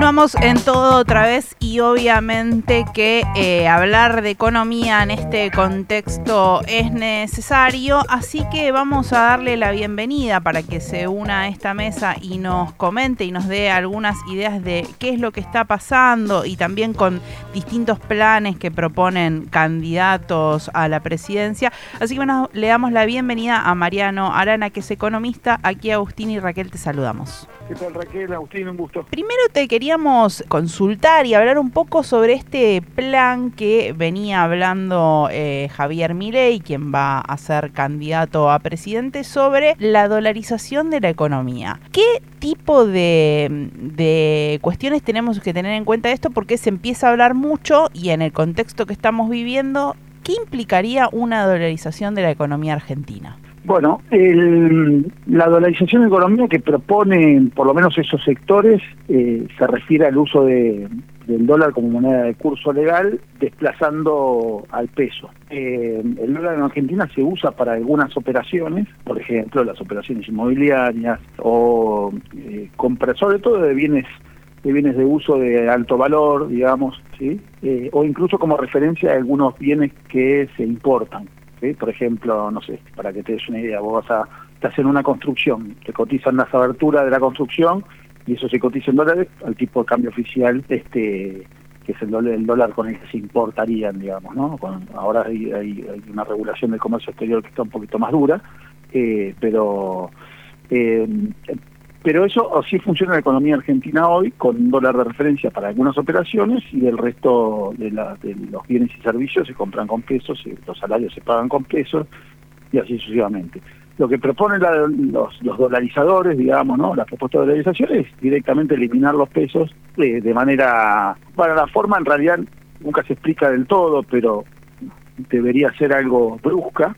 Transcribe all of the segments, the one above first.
Continuamos en todo otra vez y obviamente que eh, hablar de economía en este contexto es necesario, así que vamos a darle la bienvenida para que se una a esta mesa y nos comente y nos dé algunas ideas de qué es lo que está pasando y también con distintos planes que proponen candidatos a la presidencia. Así que bueno, le damos la bienvenida a Mariano Arana, que es economista. Aquí Agustín y Raquel te saludamos. ¿Qué tal Raquel? Agustín, un gusto. Primero te queríamos consultar y hablar un poco sobre este plan que venía hablando eh, Javier Milei, quien va a ser candidato a presidente, sobre la dolarización de la economía. ¿Qué tipo de, de cuestiones tenemos que tener en cuenta esto? Porque se empieza a hablar mucho y en el contexto que estamos viviendo, ¿qué implicaría una dolarización de la economía argentina? Bueno, el, la dolarización de que proponen por lo menos esos sectores eh, se refiere al uso de, del dólar como moneda de curso legal, desplazando al peso. Eh, el dólar en Argentina se usa para algunas operaciones, por ejemplo, las operaciones inmobiliarias o eh, compra, sobre todo de bienes de bienes de uso de alto valor, digamos, ¿sí? Eh, o incluso como referencia a algunos bienes que se importan. Por ejemplo, no sé, para que te des una idea, vos vas a hacer una construcción, te cotizan las aberturas de la construcción y eso se cotiza en dólares al tipo de cambio oficial, este que es el dólar, el dólar con el que se importarían, digamos, ¿no? ahora hay, hay, una regulación del comercio exterior que está un poquito más dura, eh, pero eh, pero eso así funciona la economía argentina hoy, con un dólar de referencia para algunas operaciones y el resto de, de los bienes y servicios se compran con pesos, los salarios se pagan con pesos y así sucesivamente. Lo que proponen los, dolarizadores, digamos, ¿no? La propuesta de dolarización es directamente eliminar los pesos eh, de manera... Bueno, la forma en realidad nunca se explica del todo, pero debería ser algo brusca.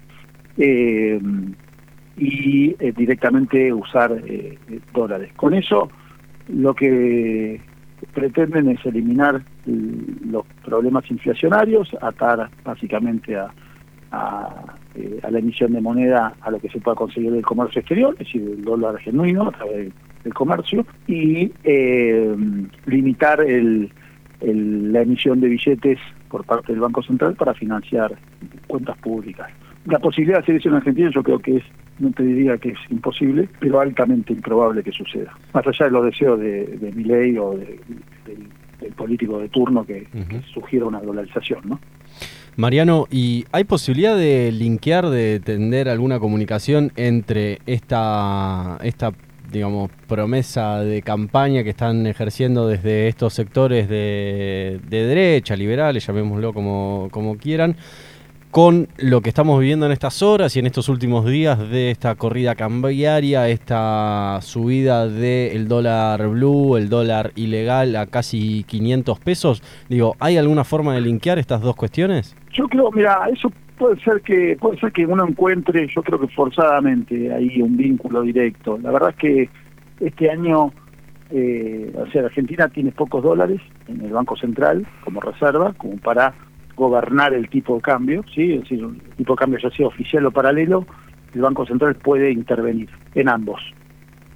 Eh, y eh, directamente usar eh, dólares. Con eso lo que pretenden es eliminar los problemas inflacionarios, atar básicamente a, eh, a, la emisión de moneda a lo que se pueda conseguir del comercio exterior, es decir, el dólar genuino a través del comercio, y limitar el, la emisión de billetes por parte del Banco Central para financiar cuentas públicas. La posibilidad de hacer eso en Argentina yo creo que es no te diría que es imposible, pero altamente improbable que suceda. Más allá de los deseos de, de mi ley o del, político de turno que, sugiera una dolarización, ¿no? Mariano, ¿y hay posibilidad de linkear, de tender alguna comunicación entre esta, esta digamos, promesa de campaña que están ejerciendo desde estos sectores de, de derecha, liberales, llamémoslo como, como quieran, con lo que estamos viviendo en estas horas y en estos últimos días de esta corrida cambiaria, esta subida del dólar blue, el dólar ilegal a casi 500 pesos. Digo, ¿hay alguna forma de linkear estas dos cuestiones? Yo creo, mira, eso puede ser que puede ser que uno encuentre, yo creo que forzadamente ahí un vínculo directo. La verdad es que este año eh, o sea, Argentina tiene pocos dólares en el Banco Central como reserva, como para gobernar el tipo de cambio, ¿sí? es decir, el tipo de cambio ya sea oficial o paralelo, el Banco Central puede intervenir en ambos.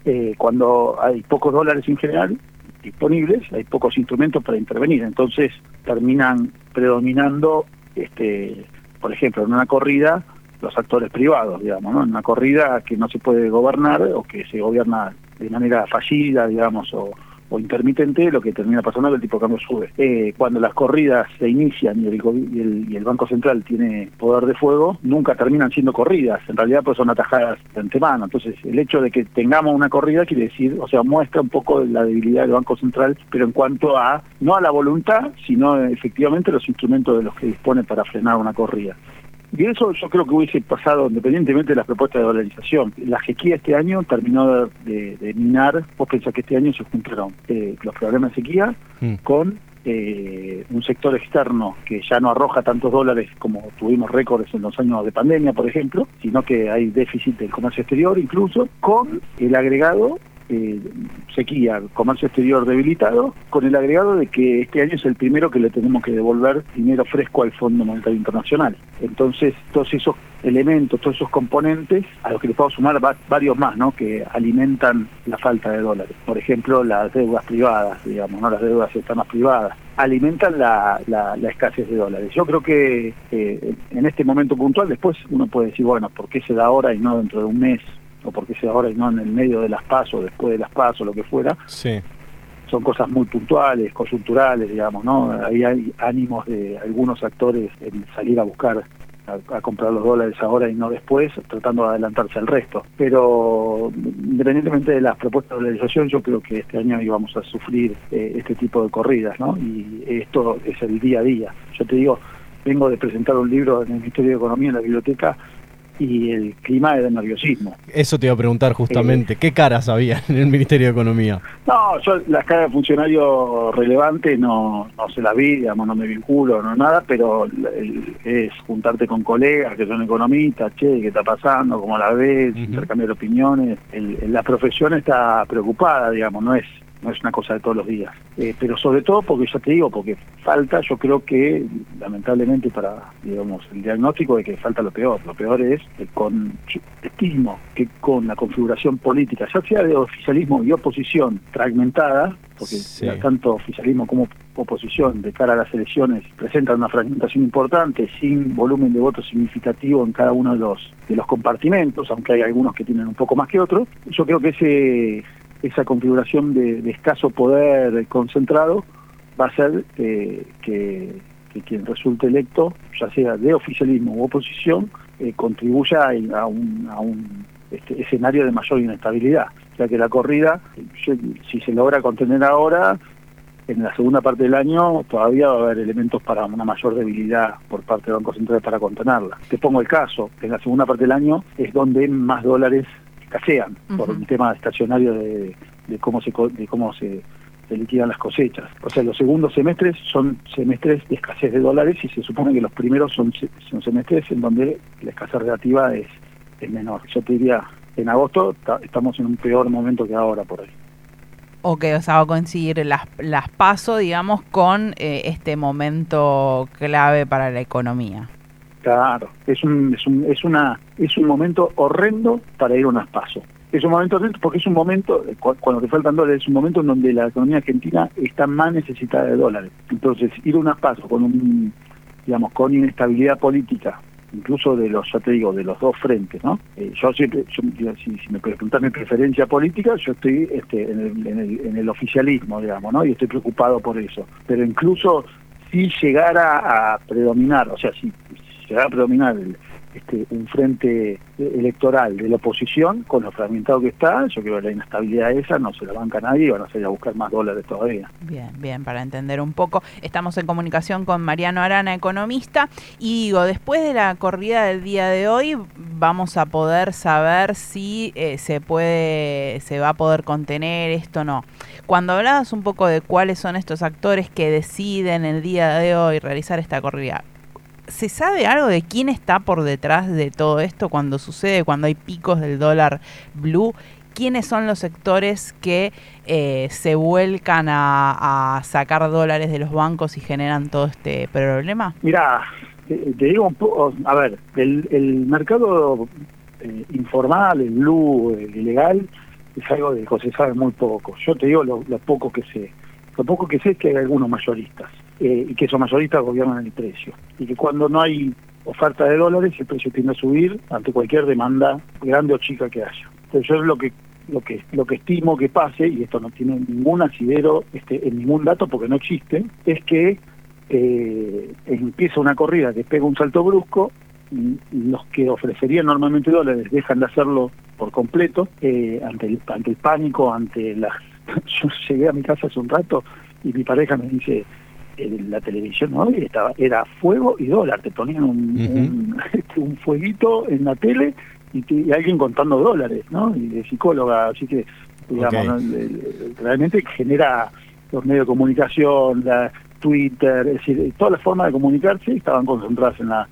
Eh, cuando hay pocos dólares en general disponibles, hay pocos instrumentos para intervenir, entonces terminan predominando, este, por ejemplo, en una corrida, los actores privados, digamos, ¿no? En una corrida que no se puede gobernar o que se gobierna de manera fallida, digamos, o, o intermitente, lo que termina pasando es que el tipo de cambio sube. Eh, cuando las corridas se inician y el, y el, Banco Central tiene poder de fuego, nunca terminan siendo corridas, en realidad pues son atajadas de antemano. Entonces el hecho de que tengamos una corrida quiere decir, o sea, muestra un poco la debilidad del Banco Central, pero en cuanto a, no a la voluntad, sino efectivamente los instrumentos de los que dispone para frenar una corrida. Y eso yo creo que hubiese pasado independientemente de las propuestas de dolarización. La sequía este año terminó de, minar, vos pensás que este año se juntaron eh, los problemas de sequía mm. con eh, un sector externo que ya no arroja tantos dólares como tuvimos récords en los años de pandemia, por ejemplo, sino que hay déficit del comercio exterior incluso, con el agregado eh, sequía, comercio exterior debilitado, con el agregado de que este año es el primero que le tenemos que devolver dinero fresco al Fondo Monetario Internacional. Entonces, todos esos elementos, todos esos componentes, a los que le puedo sumar varios más, ¿no? Que alimentan la falta de dólares. Por ejemplo, las deudas privadas, digamos, ¿no? Las deudas externas privadas, alimentan la, escasez de dólares. Yo creo que eh, en este momento puntual, después uno puede decir, bueno, ¿por qué se da ahora y no dentro de un mes? O porque sea ahora y no en el medio de las pasos, después de las pasos, lo que fuera. Sí. Son cosas muy puntuales, coyunturales, digamos, ¿no? Ahí hay ánimos de algunos actores en salir a buscar a, comprar los dólares ahora y no después, tratando de adelantarse al resto. Pero independientemente de las propuestas de dolarización, yo creo que este año íbamos a sufrir eh, este tipo de corridas, ¿no? Y esto es el día a día. Yo te digo, vengo de presentar un libro en el Ministerio de Economía en la biblioteca y el clima de nerviosismo. Eso te iba a preguntar justamente, eh, ¿qué caras había en el Ministerio de Economía? No, yo las caras de funcionario relevante no, no se las vi, digamos, no me vinculo, no nada, pero es juntarte con colegas que son economistas, che, ¿qué está pasando? ¿Cómo la ves? Intercambiar opiniones. la profesión está preocupada, digamos, no es no es una cosa de todos los días. Eh, pero sobre todo porque ya te digo, porque falta, yo creo que lamentablemente para, digamos, el diagnóstico de que falta lo peor. Lo peor es que con, estimo que con la configuración política, ya sea de oficialismo y oposición fragmentada, porque tanto oficialismo como oposición de cara a las elecciones presentan una fragmentación importante sin volumen de votos significativo en cada uno de los de los compartimentos, aunque hay algunos que tienen un poco más que otros. Yo creo que ese esa configuración de, escaso poder concentrado va a ser eh, que, quien resulte electo, ya sea de oficialismo u oposición, eh, contribuya a un, a un este, escenario de mayor inestabilidad. Ya que la corrida, si se logra contener ahora, en la segunda parte del año todavía va a haber elementos para una mayor debilidad por parte de Banco Central para contenerla. Te pongo el caso, en la segunda parte del año es donde más dólares escasean por un tema estacionario de, cómo se de cómo se, liquidan las cosechas. O sea, los segundos semestres son semestres de escasez de dólares y se supone que los primeros son, son semestres en donde la escasez relativa es, es menor. Yo te diría, en agosto estamos en un peor momento que ahora por ahí. Ok, o sea, va a coincidir las, las paso, digamos, con eh, este momento clave para la economía. Claro, es un, es un, es una, es un momento horrendo para ir a unas pasos. Es un momento horrendo porque es un momento, cuando te faltan dólares, es un momento en donde la economía argentina está más necesitada de dólares. Entonces, ir a unas pasos con un, digamos, con inestabilidad política, incluso de los, ya te digo, de los dos frentes, ¿no? Eh, yo siempre, si, me preguntas mi preferencia política, yo estoy este, en, el, en, el, en el oficialismo, digamos, ¿no? Y estoy preocupado por eso. Pero incluso si llegara a predominar, o sea, si, va a predominar este, un frente electoral de la oposición, con lo fragmentado que está, yo creo que la inestabilidad esa no se la banca nadie y van a salir a buscar más dólares todavía. Bien, bien, para entender un poco. Estamos en comunicación con Mariano Arana, economista, y digo, después de la corrida del día de hoy, vamos a poder saber si eh, se puede, se va a poder contener esto o no. Cuando hablabas un poco de cuáles son estos actores que deciden el día de hoy realizar esta corrida, ¿Se sabe algo de quién está por detrás de todo esto cuando sucede, cuando hay picos del dólar blue? ¿Quiénes son los sectores que eh, se vuelcan a, sacar dólares de los bancos y generan todo este problema? Mira, te, digo un poco, a ver, el, mercado eh, informal, el blue, el ilegal, es algo de que se sabe muy poco. Yo te digo lo, lo poco que sé. Lo poco que sé es que hay algunos mayoristas eh, y que esos mayoristas gobiernan el precio. Y que cuando no hay oferta de dólares, el precio tiende a subir ante cualquier demanda grande o chica que haya. Entonces yo es lo que lo que lo que estimo que pase, y esto no tiene ningún asidero este, en ningún dato porque no existe, es que eh, empieza una corrida que pega un salto brusco, y los que ofrecerían normalmente dólares dejan de hacerlo por completo eh, ante, el, ante el pánico, ante las... Yo llegué a mi casa hace un rato y mi pareja me dice, la televisión ¿no? estaba era fuego y dólar te ponían un, un, fueguito en la tele y, alguien contando dólares no y de psicóloga así que digamos realmente genera los medios de comunicación la Twitter es decir todas las formas de comunicarse estaban concentradas en la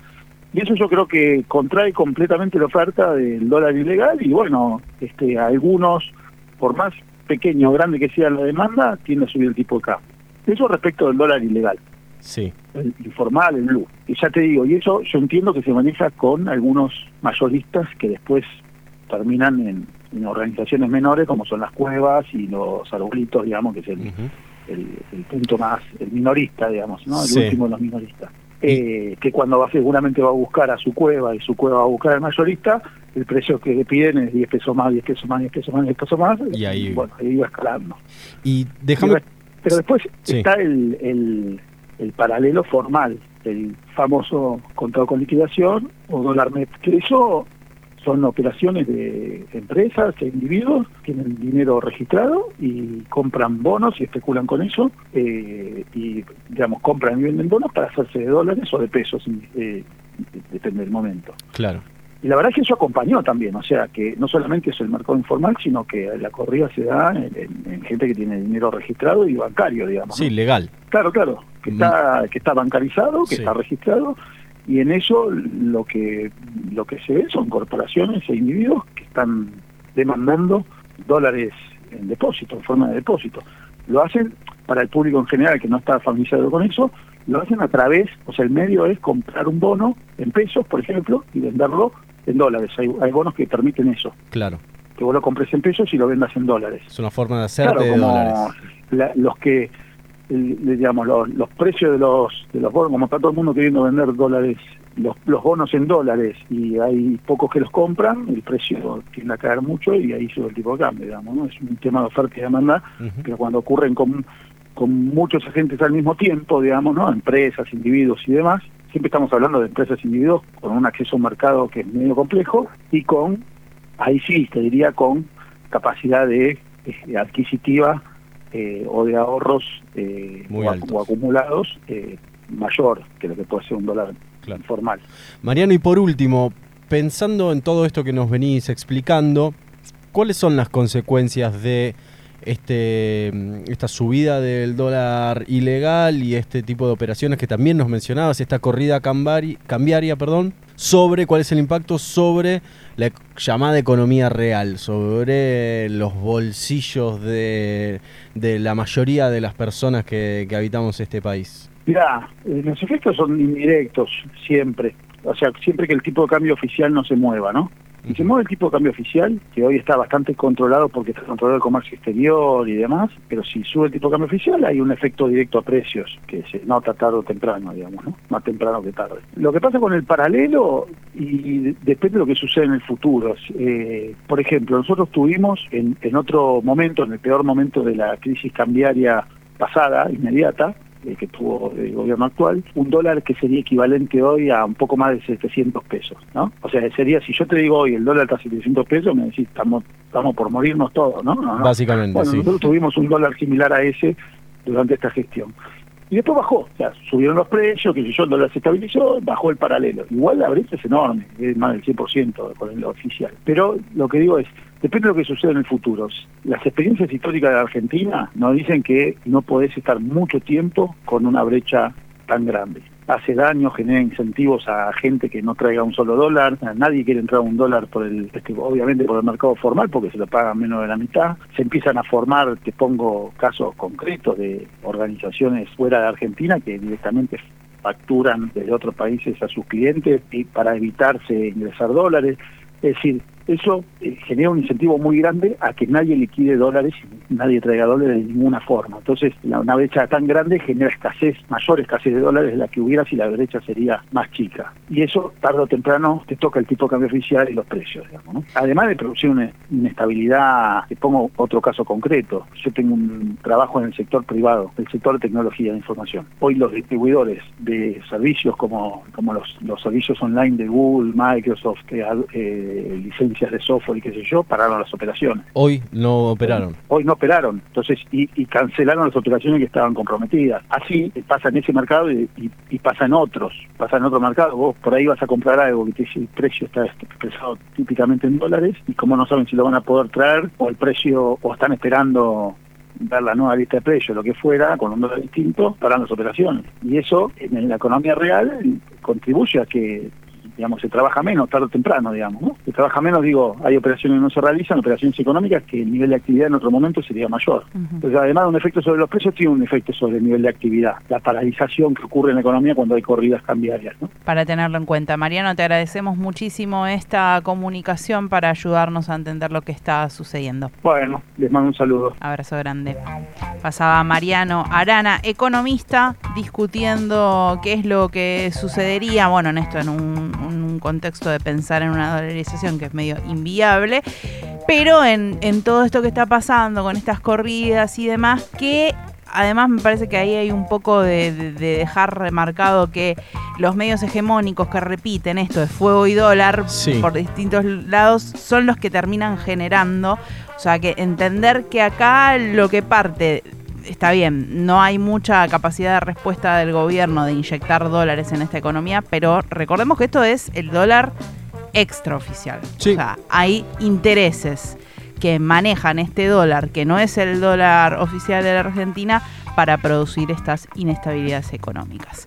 y eso yo creo que contrae completamente la oferta del dólar ilegal y bueno este algunos por más pequeño o grande que sea la demanda, tiende a subir el tipo de cambio. Eso respecto del dólar ilegal. Sí. El informal, el blue. Y ya te digo, y eso yo entiendo que se maneja con algunos mayoristas que después terminan en, organizaciones menores como son las cuevas y los arbolitos, digamos, que es el, el, punto más, el minorista, digamos, ¿no? El último de los minoristas. Eh, que cuando va seguramente va a buscar a su cueva y su cueva va a buscar al mayorista, el precio que le piden es 10 pesos más, 10 pesos más, 10 pesos más, 10 pesos más, y ahí, bueno, ahí va escalando. Y déjame... Pero después está el, el, el, paralelo formal, el famoso contrato con liquidación o dólar net, que eso son operaciones de empresas e individuos, tienen dinero registrado y compran bonos y especulan con eso eh, y, digamos, compran y venden bonos para hacerse de dólares o de pesos, eh, depende del momento. Claro. Y la verdad es que eso acompañó también, o sea, que no solamente es el mercado informal, sino que la corrida se da en, gente que tiene dinero registrado y bancario, digamos. Sí, legal. Claro, claro, que, está, que está bancarizado, que está registrado, y en eso lo que, lo que se ve son corporaciones e individuos que están demandando dólares en depósito, en forma de depósito. Lo hacen para el público en general que no está familiarizado con eso, lo hacen a través, o sea, el medio es comprar un bono en pesos, por ejemplo, y venderlo en dólares. Hay, hay bonos que permiten eso. Claro. Que vos lo compres en pesos y lo vendas en dólares. Es una forma de hacer de dólares. los que, digamos, los, precios de los, de los bonos, como está todo el mundo queriendo vender dólares, los, los bonos en dólares y hay pocos que los compran, el precio tiende a caer mucho y ahí sube el tipo de cambio, digamos, ¿no? Es un tema de oferta y demanda, pero cuando ocurren con, con muchos agentes al mismo tiempo, digamos, ¿no? Empresas, individuos y demás, siempre estamos hablando de empresas individuos con un acceso a un mercado que es medio complejo y con, ahí sí, te diría, con capacidad de eh, adquisitiva eh, o de ahorros eh, o, acumulados mayor que lo que puede ser un dólar informal. Mariano, y por último, pensando en todo esto que nos venís explicando, ¿cuáles son las consecuencias de este, esta subida del dólar ilegal y este tipo de operaciones que también nos mencionabas, esta corrida cambiaria, perdón, sobre cuál es el impacto sobre la llamada economía real, sobre los bolsillos de, la mayoría de las personas que, que habitamos este país. Mira, eh, los efectos son indirectos siempre, o sea, siempre que el tipo de cambio oficial no se mueva, ¿no? Y se mueve el tipo de cambio oficial, que hoy está bastante controlado porque está controlado el comercio exterior y demás, pero si sube el tipo de cambio oficial hay un efecto directo a precios que se nota tarde o temprano, digamos, ¿no? Más temprano que tarde. Lo que pasa con el paralelo y depende de lo que sucede en el futuro. Eh, por ejemplo, nosotros tuvimos en, en otro momento, en el peor momento de la crisis cambiaria pasada, inmediata, que tuvo el gobierno actual, un dólar que sería equivalente hoy a un poco más de 700 pesos, ¿no? O sea, sería, si yo te digo hoy el dólar está a 700 pesos, me decís, estamos, estamos por morirnos todos, ¿no? Básicamente, bueno, nosotros tuvimos un dólar similar a ese durante esta gestión. Y después bajó, o sea, subieron los precios, que si yo el dólar se estabilizó, bajó el paralelo. Igual la brecha es enorme, es más del 100% con el oficial. Pero lo que digo es, Depende de lo que suceda en el futuro. Las experiencias históricas de Argentina nos dicen que no podés estar mucho tiempo con una brecha tan grande. Hace daño, genera incentivos a gente que no traiga un solo dólar. Nadie quiere entrar un dólar por el, este, obviamente por el mercado formal, porque se lo pagan menos de la mitad. Se empiezan a formar, te pongo casos concretos de organizaciones fuera de Argentina que directamente facturan desde otros países a sus clientes y para evitarse ingresar dólares. Es decir, eso eh, genera un incentivo muy grande a que nadie liquide dólares y nadie traiga dólares de ninguna forma. Entonces, una brecha tan grande genera escasez, mayor escasez de dólares de la que hubiera si la brecha sería más chica. Y eso, tarde o temprano, te toca el tipo de cambio oficial y los precios. Digamos, Además de producir una inestabilidad, te pongo otro caso concreto. Yo tengo un trabajo en el sector privado, el sector de tecnología de información. Hoy los distribuidores de servicios como, como los, los servicios online de Google, Microsoft, eh, eh licencias de software y qué sé yo, pararon las operaciones. Hoy no operaron. Hoy no operaron, entonces, y, cancelaron las operaciones que estaban comprometidas. Así pasa en ese mercado y, pasa en otros, pasa en otro mercado. Vos por ahí vas a comprar algo que te dice el precio está expresado típicamente en dólares y como no saben si lo van a poder traer o el precio, o están esperando dar la nueva lista de precios, lo que fuera, con un dólar distinto, paran las operaciones. Y eso en la economía real contribuye a que digamos, se trabaja menos tarde o temprano, digamos, ¿no? Se trabaja menos, digo, hay operaciones que no se realizan, operaciones económicas que el nivel de actividad en otro momento sería mayor. Entonces, además de un efecto sobre los precios, tiene un efecto sobre el nivel de actividad, la paralización que ocurre en la economía cuando hay corridas cambiarias, ¿no? Para tenerlo en cuenta. Mariano, te agradecemos muchísimo esta comunicación para ayudarnos a entender lo que está sucediendo. Bueno, les mando un saludo. Abrazo grande. Pasaba Mariano Arana, economista, discutiendo qué es lo que sucedería, bueno, en esto, en un, un contexto de pensar en una dolarización que es medio inviable, pero en, en todo esto que está pasando con estas corridas y demás, que además me parece que ahí hay un poco de, de, de, dejar remarcado que los medios hegemónicos que repiten esto de fuego y dólar Sí. por distintos lados son los que terminan generando, o sea, que entender que acá lo que parte está bien, no hay mucha capacidad de respuesta del gobierno de inyectar dólares en esta economía, pero recordemos que esto es el dólar extraoficial. Sí. O sea, hay intereses que manejan este dólar, que no es el dólar oficial de la Argentina, para producir estas inestabilidades económicas.